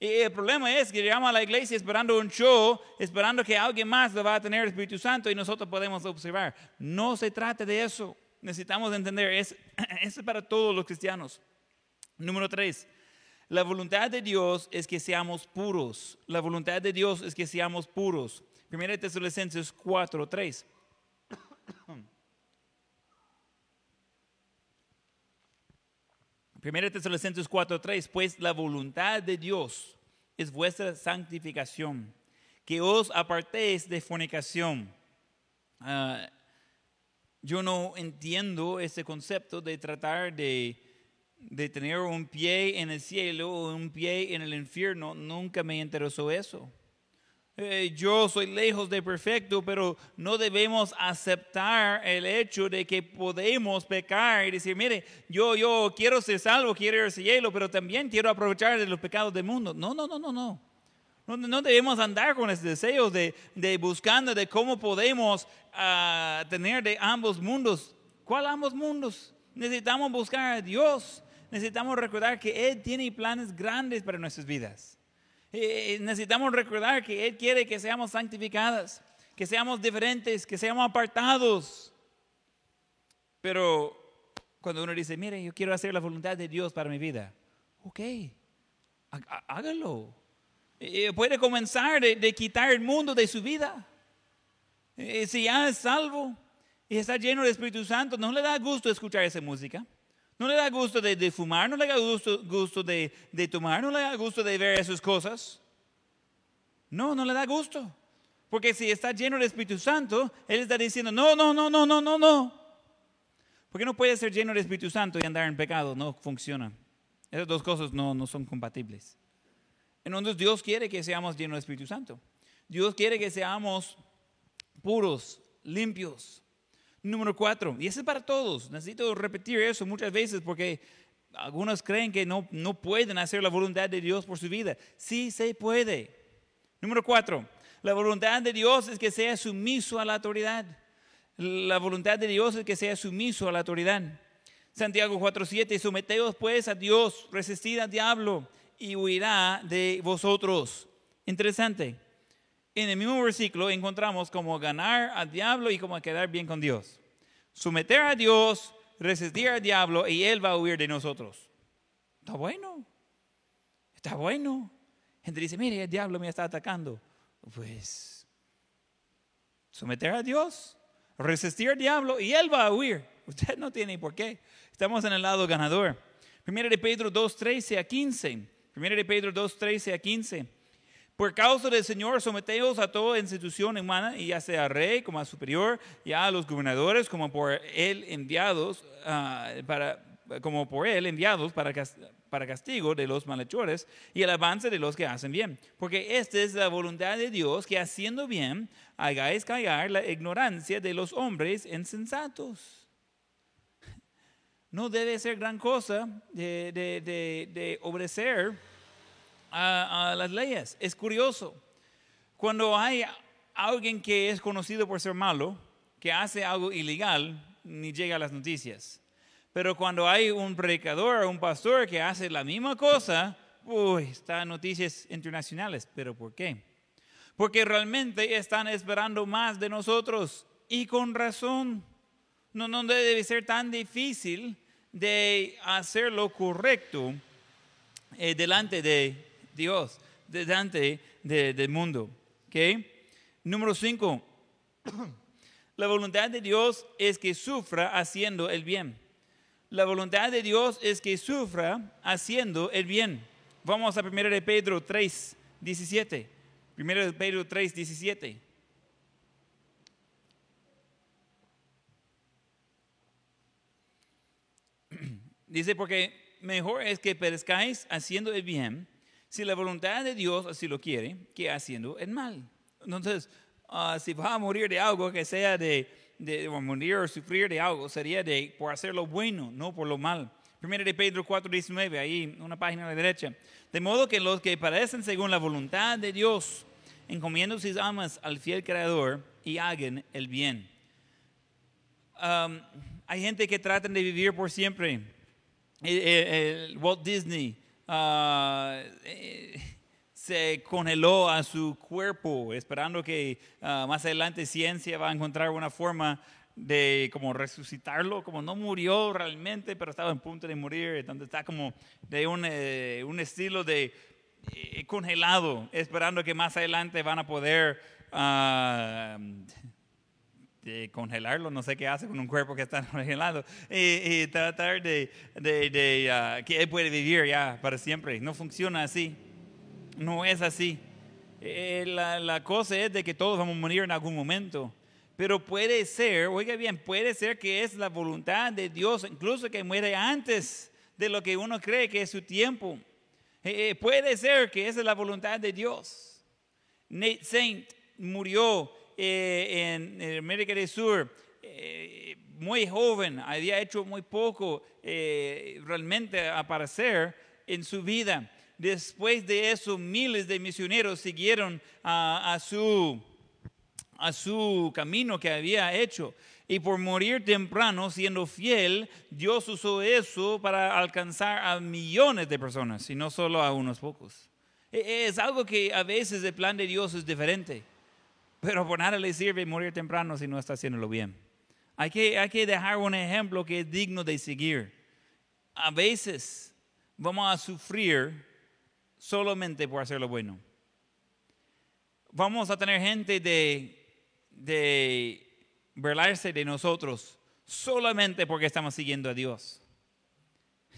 Y el problema es que llegamos a la iglesia esperando un show, esperando que alguien más lo va a tener el Espíritu Santo y nosotros podemos observar. No se trata de eso. Necesitamos entender, es, <clears throat> es para todos los cristianos. Número tres, La voluntad de Dios es que seamos puros. La voluntad de Dios es que seamos puros. Primera Tesalonicenses 4, 3. <clears throat> Primera de Tesalonicenses 4, 3. Pues la voluntad de Dios es vuestra santificación, que os apartéis de fornicación. Ah, yo no entiendo ese concepto de tratar de, de tener un pie en el cielo o un pie en el infierno. Nunca me interesó eso. Eh, yo soy lejos de perfecto, pero no debemos aceptar el hecho de que podemos pecar y decir, mire, yo, yo quiero ser salvo, quiero ir al cielo, pero también quiero aprovechar de los pecados del mundo. No, no, no, no, no. No, debemos andar con ese deseo de, de buscando de cómo podemos uh, tener de ambos mundos. ¿Cuál ambos mundos? Necesitamos buscar a Dios. Necesitamos recordar que Él tiene planes grandes para nuestras vidas. Eh, eh, necesitamos recordar que Él quiere que seamos santificadas, que seamos diferentes, que seamos apartados. Pero cuando uno dice, mire, yo quiero hacer la voluntad de Dios para mi vida, ok, hágalo. Eh, puede comenzar de, quitar el mundo de su vida. si ya es salvo y está lleno del Espíritu Santo, no le da gusto escuchar esa música. No le da gusto de, fumar, no le da gusto, gusto de, tomar, no le da gusto de ver esas cosas. No, no le da gusto. Porque si está lleno del Espíritu Santo, Él está diciendo, no, no, no, no, no, no, no. Porque no puede ser lleno del Espíritu Santo y andar en pecado, no funciona. Esas dos cosas no, no son compatibles. Entonces Dios quiere que seamos llenos del Espíritu Santo. Dios quiere que seamos puros, limpios, Número cuatro, y ese es para todos. Necesito repetir eso muchas veces porque algunos creen que no, no pueden hacer la voluntad de Dios por su vida. Sí se puede. Número cuatro, la voluntad de Dios es que sea sumiso a la autoridad. La voluntad de Dios es que sea sumiso a la autoridad. Santiago 4:7, someteos pues a Dios, resistid al diablo y huirá de vosotros. Interesante en el mismo versículo encontramos como ganar al diablo y como quedar bien con Dios. Someter a Dios, resistir al diablo y Él va a huir de nosotros. Está bueno. Está bueno. Gente dice, mire, el diablo me está atacando. Pues, someter a Dios, resistir al diablo y Él va a huir. Usted no tiene por qué. Estamos en el lado ganador. Primero de Pedro 2, 13 a 15. Primero de Pedro 2, 13 a 15. Por causa del Señor, someteos a toda institución humana, y ya sea rey como a superior, ya a los gobernadores como por él enviados, ah, para, como por él enviados para, para castigo de los malhechores y el avance de los que hacen bien. Porque esta es la voluntad de Dios, que haciendo bien hagáis callar la ignorancia de los hombres insensatos. No debe ser gran cosa de, de, de, de obedecer a, las leyes. Es curioso, cuando hay alguien que es conocido por ser malo, que hace algo ilegal, ni llega a las noticias. Pero cuando hay un predicador o un pastor que hace la misma cosa, uy, está noticias internacionales. ¿Pero por qué? Porque realmente están esperando más de nosotros y con razón. No, no debe ser tan difícil de hacer lo correcto eh, delante de Dios delante del mundo. ¿okay? Número cinco, <clears throat> la voluntad de Dios es que sufra haciendo el bien. La voluntad de Dios es que sufra haciendo el bien. Vamos a 1 de Pedro 3, 17. 1 de Pedro 3, 17. <clears throat> Dice, porque mejor es que perezcáis haciendo el bien si la voluntad de Dios así lo quiere, que haciendo el mal. Entonces, ah, si va a morir de algo que sea de, de morir o sufrir de algo, sería de por hacer lo bueno, no por lo mal. Primero de Pedro 4, 19, ahí una página a la derecha. De modo que los que parecen según la voluntad de Dios, encomiendo sus almas al fiel Creador y hagan el bien. hay gente que tratan de vivir por siempre. el Walt Disney Eh, se congeló a su cuerpo, esperando que ah, más adelante ciencia va a encontrar una forma de como resucitarlo, como no murió realmente, pero estaba en punto de morir, entonces está como de un, eh, un estilo de eh, congelado, esperando que más adelante van a poder ah, congelarlo, no sé qué hace con un cuerpo que está <laughs> congelado, y, y tratar de, de, de, ah, que él puede vivir ya para siempre. No funciona así, no es así. Eh, la, la cosa es de que todos vamos a morir en algún momento. Pero puede ser, oiga bien, puede ser que es la voluntad de Dios, incluso que muere antes de lo que uno cree que es su tiempo. Eh, eh, puede ser que esa es la voluntad de Dios. Nate Saint murió eh, en, América del Sur muy joven, había hecho muy poco realmente aparecer en su vida. Después de eso, miles de misioneros siguieron a, su, a su camino que había hecho. Y por morir temprano, siendo fiel, Dios usó eso para alcanzar a millones de personas y no solo a unos pocos. E, es algo que a veces el plan de Dios es diferente, pero por nada le sirve morir temprano si no está haciéndolo bien. Hay que, hay que dejar un ejemplo que es digno de seguir. A veces vamos a sufrir solamente por hacer lo bueno. Vamos a tener gente de, de burlarse de nosotros solamente porque estamos siguiendo a Dios.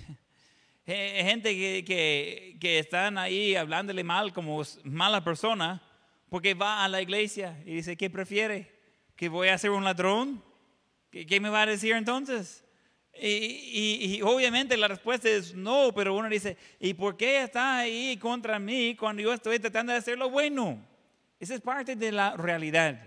<laughs> Gente que, que, que, están ahí hablándole mal como mala persona porque va a la iglesia y dice, ¿qué prefiere? ¿Que voy a ser un ladrón? ¿Qué, me va a decir entonces? Y, y, obviamente la respuesta es no, pero uno dice, ¿y por qué está ahí contra mí cuando yo estoy tratando de hacer lo bueno? Esa es parte de la realidad.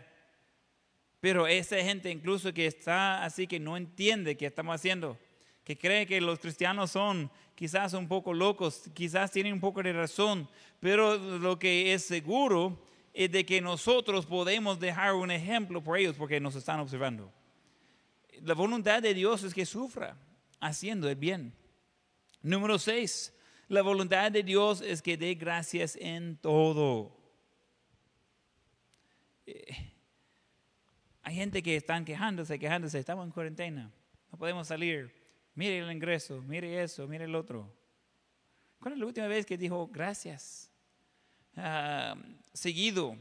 Pero esa gente incluso que está así, que no entiende qué estamos haciendo, que cree que los cristianos son quizás un poco locos, quizás tienen un poco de razón, pero lo que es seguro es de que nosotros podemos dejar un ejemplo por ellos porque nos están observando. La voluntad de Dios es que sufra haciendo el bien. Número seis, la voluntad de Dios es que dé gracias en todo. Eh, hay gente que están quejándose, quejándose, estamos en cuarentena, no podemos salir. Mire el ingreso, mire eso, mire el otro. ¿Cuándo es la última vez que dijo gracias? Ah, seguido,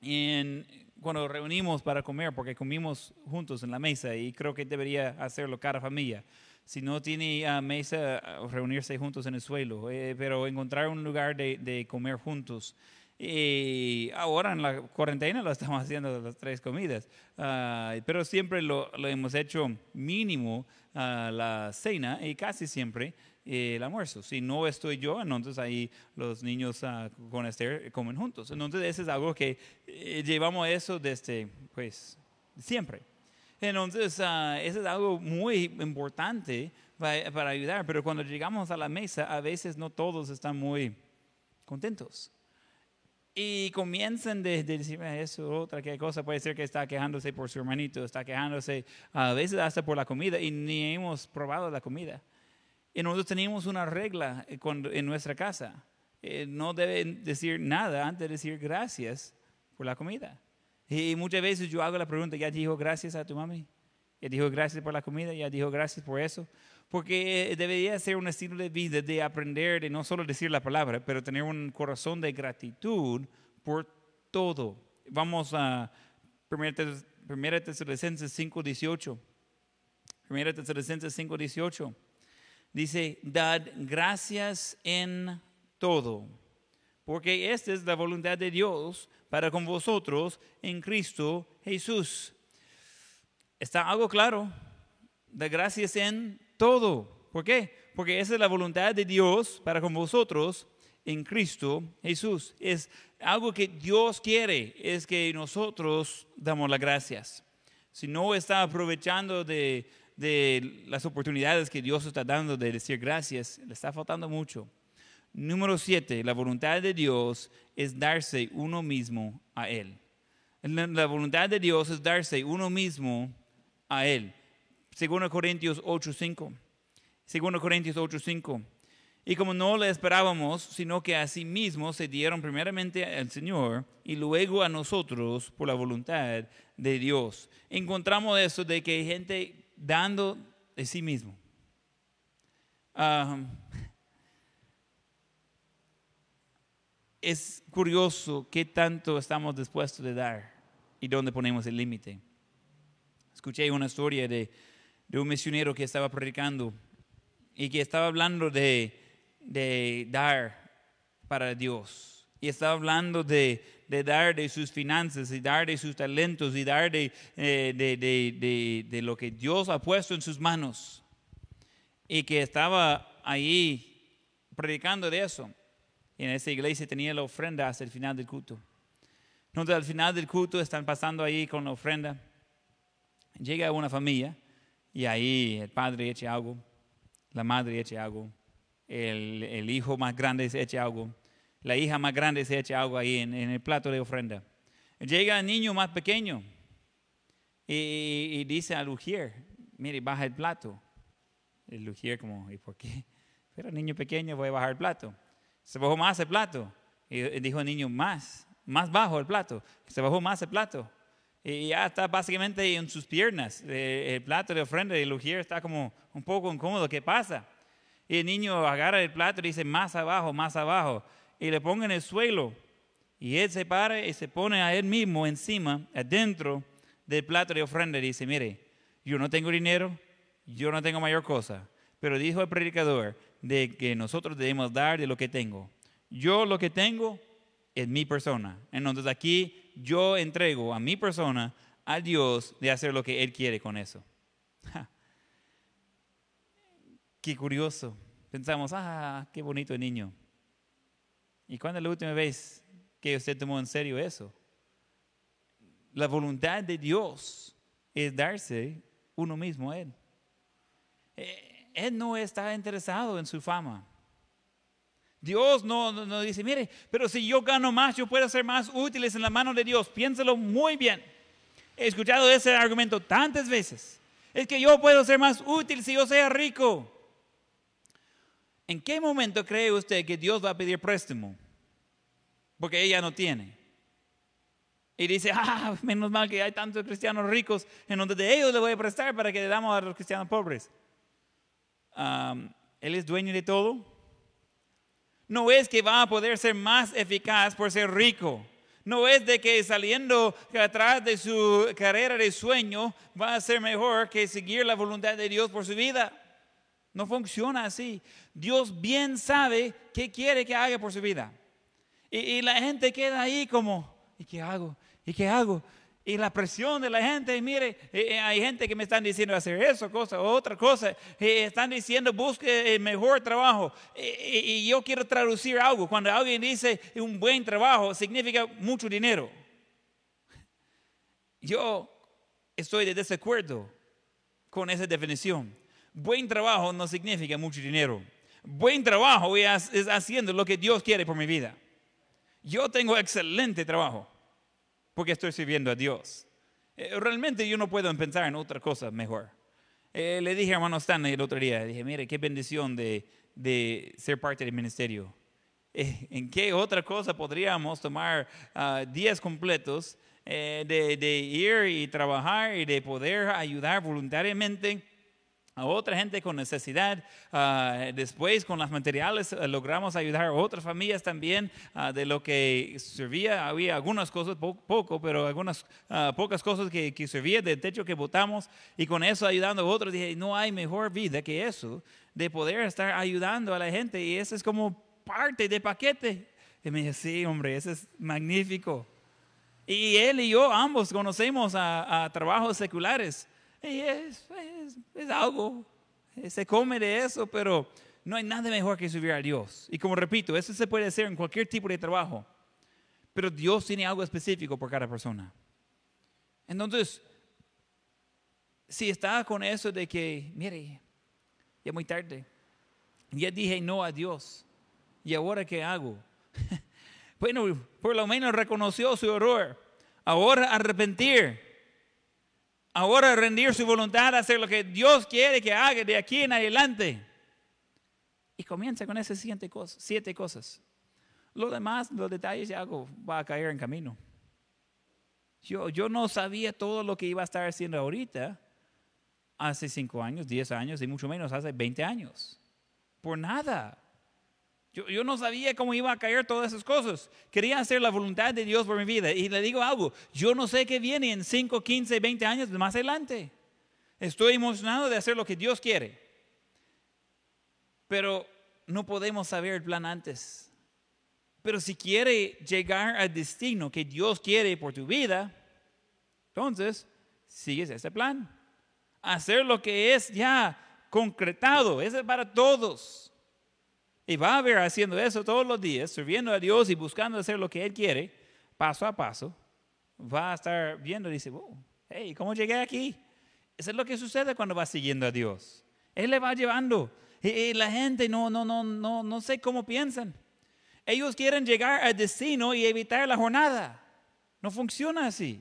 en, cuando reunimos para comer, porque comimos juntos en la mesa y creo que debería hacerlo cada familia. Si no tiene uh, mesa, reunirse juntos en el suelo, eh, pero encontrar un lugar de, de comer juntos. Y ahora en la cuarentena lo estamos <laughs> haciendo las tres comidas, ah, pero siempre lo, lo, hemos hecho mínimo uh, la cena y casi siempre el almuerzo. Si no estoy yo, entonces ahí los niños uh, con Esther comen juntos. Entonces eso es algo que eh, llevamos eso desde, pues, siempre. Entonces eso es algo muy importante para, para ayudar, pero cuando llegamos a la mesa a veces no todos están muy contentos. Y comienzan de, decir eso, otra que cosa, puede ser que está quejándose por su hermanito, está quejándose a veces hasta por la comida y ni hemos probado la comida. Y nosotros tenemos una regla en nuestra casa. Eh, no deben decir nada antes de decir gracias por la comida. Y muchas veces yo hago la pregunta, ¿ya dijo gracias a tu mami? ¿Ya dijo gracias por la comida? ¿Ya dijo gracias por eso? Porque debería ser un estilo de vida de aprender, de no solo decir la palabra, pero tener un corazón de gratitud por todo. Vamos a 1 Tesalonicenses 5.18. 1 Tesalonicenses 5.18. Dice, dad gracias en todo, porque esta es la voluntad de Dios para con vosotros en Cristo Jesús. ¿Está algo claro? Da gracias en todo. ¿Por qué? Porque esa es la voluntad de Dios para con vosotros en Cristo Jesús. Es algo que Dios quiere, es que nosotros damos las gracias. Si no está aprovechando de, de las oportunidades que Dios está dando de decir gracias, le está faltando mucho. Número siete, la voluntad de Dios es darse uno mismo a Él. La voluntad de Dios es darse uno mismo a Él. 2 Corintios 8:5. 2 Corintios 8:5. Y como no le esperábamos, sino que a sí mismos se dieron primeramente al Señor y luego a nosotros por la voluntad de Dios. Encontramos eso de que gente dando de sí mismo. Es curioso qué tanto estamos dispuestos de dar y dónde ponemos el límite. Escuché una historia de, de un misionero que estaba predicando y que estaba hablando de de dar para Dios. Y estaba hablando de, dar de sus finanzas y dar de sus talentos y dar eh, de, de, lo que Dios ha puesto en sus manos. Y que estaba ahí predicando de eso. Y en esa iglesia tenía la ofrenda hasta el final del culto. Entonces al final del culto están pasando ahí con la ofrenda. Llega una familia y ahí el padre echa algo, la madre echa algo, el, hijo más grande echa algo, la hija más grande se echa algo ahí en, el plato de ofrenda. Llega el niño más pequeño y, dice al Ujier, mire, baja el plato. El Ujier como, ¿y por qué? Pero niño pequeño voy a bajar el plato. Se bajó más el plato. Y dijo el niño, más, más bajo el plato. Se bajó más el plato. Y ya está básicamente en sus piernas el plato de ofrenda. Y el está como un poco incómodo. ¿Qué pasa? Y el niño agarra el plato y dice, más abajo, más abajo. Y le ponga en el suelo. Y él se para y se pone a él mismo encima, adentro del plato de ofrenda. Y dice, mire, yo no tengo dinero, yo no tengo mayor cosa. Pero dijo el predicador de que nosotros debemos dar de lo que tengo. Yo lo que tengo es mi persona. Entonces aquí yo entrego a mi persona a Dios de hacer lo que Él quiere con eso. Qué curioso. Pensamos, ah, qué bonito niño. ¿Y cuándo es la última vez que usted tomó en serio eso? La voluntad de Dios es darse uno mismo a Él. Eh, él no está interesado en su fama. Dios no, no, dice, mire, pero si yo gano más, yo puedo ser más útiles en la mano de Dios. Piénselo muy bien. He escuchado ese argumento tantas veces. Es que yo puedo ser más útil si yo sea rico. ¿En qué momento cree usted que Dios va a pedir préstamo? Porque ella no tiene. Y dice, <laughs> ah, menos mal que hay tantos cristianos ricos en donde de ellos le voy a prestar para que le damos a los cristianos pobres. Él es dueño de todo. No es que va a poder ser más eficaz por ser rico. No es de que saliendo atrás de su carrera de sueño va a ser mejor que seguir la voluntad de Dios por su vida. No funciona así. Dios bien sabe qué quiere que haga por su vida. Y, la gente queda ahí como, ¿y qué hago? ¿Y qué hago? Y la presión de la gente, mire, eh, eh, hay gente que me están diciendo hacer eso, cosa, otra cosa. Eh, están diciendo busque mejor trabajo. y yo quiero traducir algo. Cuando alguien dice un buen trabajo, significa mucho dinero. <laughs> Yo estoy de desacuerdo con esa definición. Buen trabajo no significa mucho dinero. Buen trabajo es, haciendo lo que Dios quiere por mi vida. Yo tengo excelente trabajo porque estoy sirviendo a Dios. Eh, realmente yo no puedo pensar en otra cosa mejor. Eh, le dije a hermano Stanley el otro día, dije, mire, qué bendición de, ser parte del ministerio. Eh, ¿En qué otra cosa podríamos tomar ah, días completos de, de, ir y trabajar y de poder ayudar voluntariamente a otra gente con necesidad. Ah, después, con los materiales, eh, logramos ayudar a otras familias también ah, de lo que servía. Había algunas cosas, poco, pero algunas ah, pocas cosas que, que servía del techo que botamos. Y con eso ayudando a otros, dije, no hay mejor vida que eso, de poder estar ayudando a la gente. Y eso es como parte del paquete. Y me dije, sí, hombre, eso es magnífico. Y él y yo ambos conocemos a trabajos seculares es, es, algo, se come de eso, pero no hay nada mejor que subir a Dios. Y como repito, eso se puede hacer en cualquier tipo de trabajo, pero Dios tiene algo específico por cada persona. Entonces, si está con eso de que, mire, ya muy tarde, ya dije no a Dios, ¿y ahora qué hago? <laughs> bueno, por lo menos reconoció su error. Ahora arrepentir ahora rendir su voluntad, hacer lo que Dios quiere que haga de aquí en adelante. Y comienza con esas siete cosas. Siete cosas. Lo demás, los detalles ya algo va a caer en camino. Yo, yo no sabía todo lo que iba a estar haciendo ahorita hace cinco años, diez años y mucho menos hace 20 años. Por nada. Yo, no sabía cómo iba a caer todas esas cosas. Quería hacer la voluntad de Dios por mi vida. Y le digo algo, yo no sé qué viene en 5, 15, 20 años más adelante. Estoy emocionado de hacer lo que Dios quiere. Pero no podemos saber el plan antes. Pero si quiere llegar al destino que Dios quiere por tu vida, entonces sigues ese plan. Hacer lo que es ya concretado, ese es para todos. Y va a ver haciendo eso todos los días, sirviendo a Dios y buscando hacer lo que Él quiere, paso a paso. Va a estar viendo y dice, hey, ¿cómo llegué aquí? Eso es lo que sucede cuando va siguiendo a Dios. Él le va llevando. Y la gente no, no, no, no, no sé cómo piensan. Ellos quieren llegar al destino y evitar la jornada. No funciona así.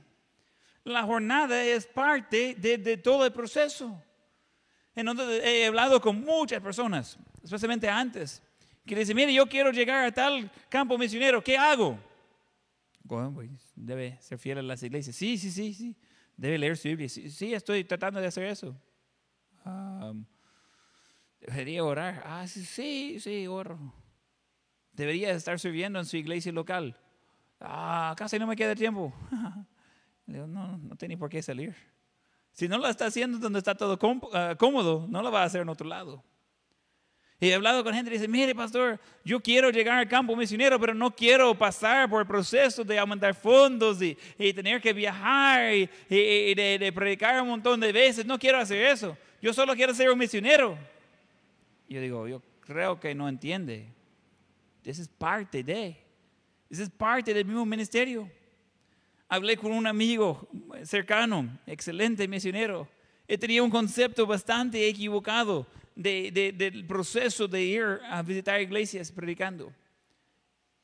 La jornada es parte de, todo el proceso. He hablado con muchas personas, especialmente antes, que dicen, mire, yo quiero llegar a tal campo misionero, ¿qué hago? Pues, debe ser fiel a las iglesias. Sí, sí, sí, sí. Debe leer su Biblia. Sí, estoy tratando de hacer eso. debería orar. Ah, sí, sí, sí, oro. Debería estar sirviendo en su iglesia local. Ah, casi no me queda tiempo. <laughs> no, no tiene por qué salir. Si no lo está haciendo donde está todo ah, cómodo, no lo va a hacer en otro lado. Y he hablado con gente y dice, mire pastor, yo quiero llegar al campo misionero, pero no quiero pasar por el proceso de aumentar fondos y, tener que viajar y, de, predicar un montón de veces. No quiero hacer eso. Yo solo quiero ser un misionero. yo digo, yo creo que no entiende. Esa es parte de, esa es parte del mismo ministerio. Hablé con un amigo cercano, excelente misionero. Él tenía un concepto bastante equivocado del proceso de ir a visitar iglesias predicando. <laughs>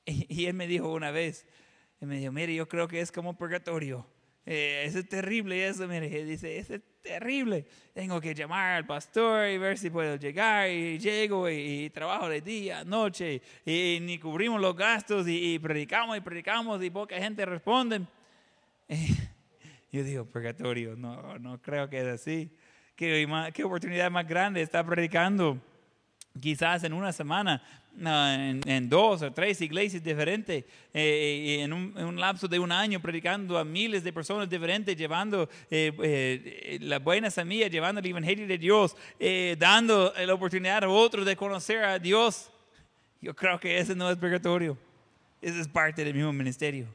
Y, él me dijo una vez, él me dijo, mire, yo creo que es como purgatorio. Eh, es terrible eso, mire, dice, es terrible. Tengo que llamar al pastor y ver si puedo llegar y llego y, trabajo de día, noche y, ni cubrimos los gastos y, predicamos y predicamos y poca gente responde. <laughs> yo digo, purgatorio, no, no creo que es así. ¿Qué, qué oportunidad más grande está predicando? Quizás en una semana en, dos o tres iglesias diferentes, eh, en, un, lapso de un año, predicando a miles de personas diferentes, llevando eh, eh, las buenas semillas, llevando el evangelio de Dios, dando la oportunidad a otros de conocer a Dios. Yo creo que ese no es purgatorio, ese es parte del mismo ministerio.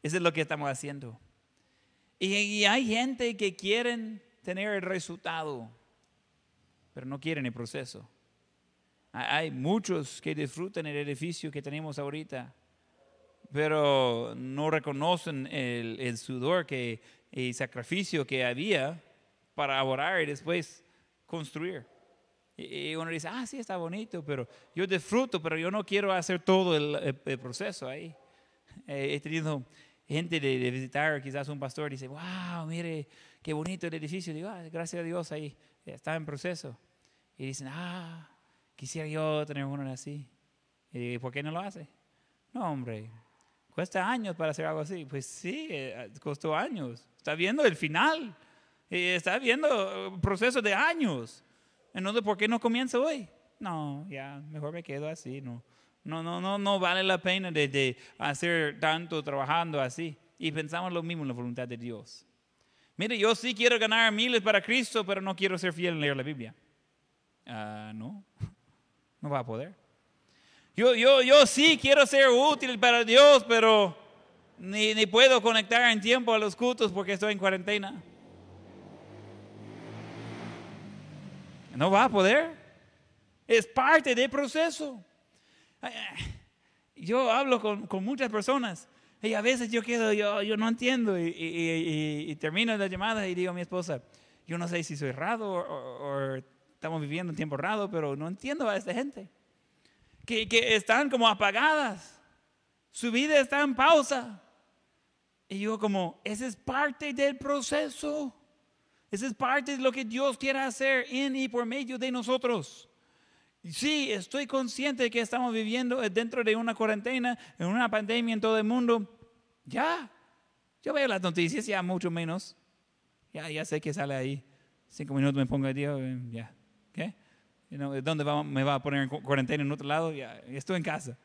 Eso es lo que estamos haciendo. Y, y hay gente que quieren tener el resultado, pero no quieren el proceso. Hay muchos que disfrutan el edificio que tenemos ahorita, pero no reconocen el, sudor que, y el sacrificio que había para orar y después construir. Y uno dice, ah, sí, está bonito, pero yo disfruto, pero yo no quiero hacer todo el, proceso ahí. he tenido gente de, visitar, quizás un pastor, dice, wow, mire, qué bonito el edificio. Digo, ah, gracias a Dios ahí, está en proceso. Y dicen, ah, Quisiera yo tener uno así. ¿Y por qué no lo hace? No, hombre, cuesta años para hacer algo así. Pues sí, eh, costó años. Está viendo el final. Está viendo el proceso de años. Entonces, ¿por qué no comienza hoy? No, ya, mejor me quedo así. No, no, no, no, no vale la pena de, de hacer tanto trabajando así. Y pensamos lo mismo en la voluntad de Dios. Mire, yo sí quiero ganar miles para Cristo, pero no quiero ser fiel en leer la Biblia. Ah, no. <laughs> No va a poder. Yo, yo, yo sí quiero ser útil para Dios, pero ni, ni puedo conectar en tiempo a los cultos porque estoy en cuarentena. No va a poder. Es parte del proceso. Yo hablo con, con muchas personas y a veces yo quedo, yo, yo no entiendo y, y, y, termino la llamada y digo a mi esposa, yo no sé si soy errado o Estamos viviendo un tiempo raro, pero no entiendo a esta gente. Que, que están como apagadas. Su vida está en pausa. Y yo como, esa es parte del proceso. Esa es parte de lo que Dios quiere hacer en y por medio de nosotros. Sí, estoy consciente de que estamos viviendo dentro de una cuarentena, en una pandemia en todo el mundo. Ya, yo veo las noticias ya mucho menos. Ya, ya sé que sale ahí. Cinco minutos me pongo a Dios, eh, ya. ¿Qué? ¿Dónde me va a poner en cuarentena en otro lado? Ya, estoy en casa.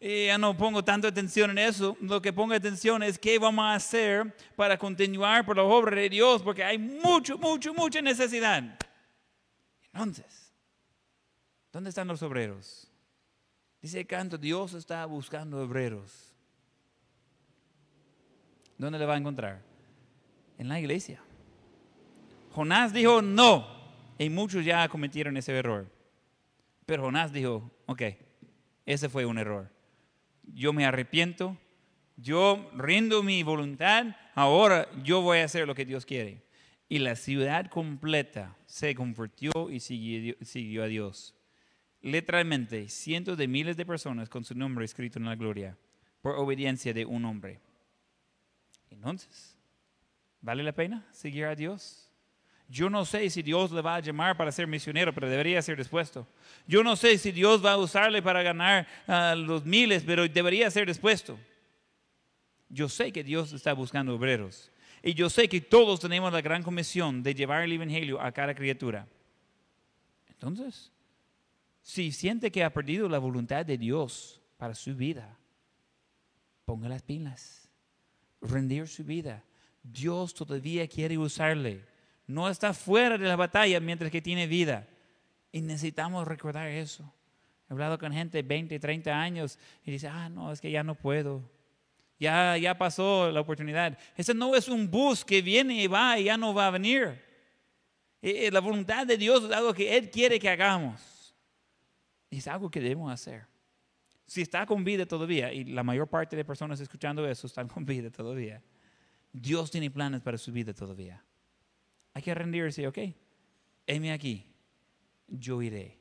Y ya no pongo tanta atención en eso. Lo que pongo atención es qué vamos a hacer para continuar por la obra de Dios, porque hay mucho, mucho, mucha necesidad. Entonces, ¿dónde están los obreros? Dice el canto, Dios está buscando obreros. ¿Dónde le va a encontrar? En la iglesia. Jonás dijo no, y muchos ya cometieron ese error. Pero Jonás dijo, ok, ese fue un error. Yo me arrepiento, yo rindo mi voluntad, ahora yo voy a hacer lo que Dios quiere. Y la ciudad completa se convirtió y siguió, a Dios. Literalmente, cientos de miles de personas con su nombre escrito en la gloria, por obediencia de un hombre. Entonces, ¿vale la pena seguir a Dios? Yo no sé si Dios le va a llamar para ser misionero, pero debería ser dispuesto. Yo no sé si Dios va a usarle para ganar a los miles, pero debería ser dispuesto. Yo sé que Dios está buscando obreros. Y yo sé que todos tenemos la gran comisión de llevar el Evangelio a cada criatura. Entonces, si siente que ha perdido la voluntad de Dios para su vida, ponga las pilas, rendir su vida. Dios todavía quiere usarle no está fuera de la batalla mientras que tiene vida. Y necesitamos recordar eso. He hablado con gente de 20, 30 años y dice, ah, no, es que ya no puedo. Ya, ya pasó la oportunidad. Ese no es un bus que viene y va y ya no va a venir. Eh, eh, la voluntad de Dios es algo que Él quiere que hagamos. Es algo que debemos hacer. Si está con vida todavía, y la mayor parte de personas escuchando eso están <laughs> con vida todavía, Dios tiene planes para su vida todavía. Hay que rendirse, ok, heme aquí, yo iré.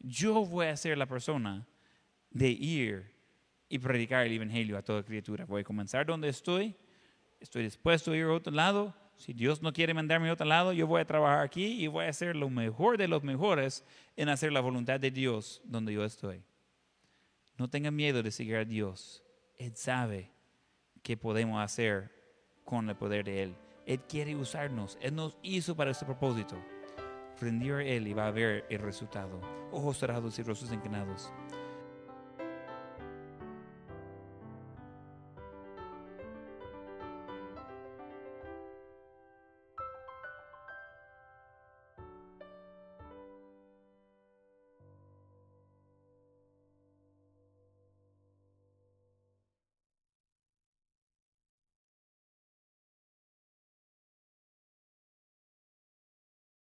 Yo voy a ser la persona de ir y predicar el Evangelio a toda criatura. Voy a comenzar donde estoy, estoy dispuesto a ir a otro lado. Si Dios no quiere mandarme a otro lado, yo voy a trabajar aquí y voy a hacer lo mejor de los mejores en hacer la voluntad de Dios donde yo estoy. No tengan miedo de seguir a Dios. Él sabe qué podemos hacer con el poder de Él. Él quiere usarnos. Él nos hizo para este propósito. Rendir a Él y va a ver el resultado. Ojos cerrados y rostros inclinados.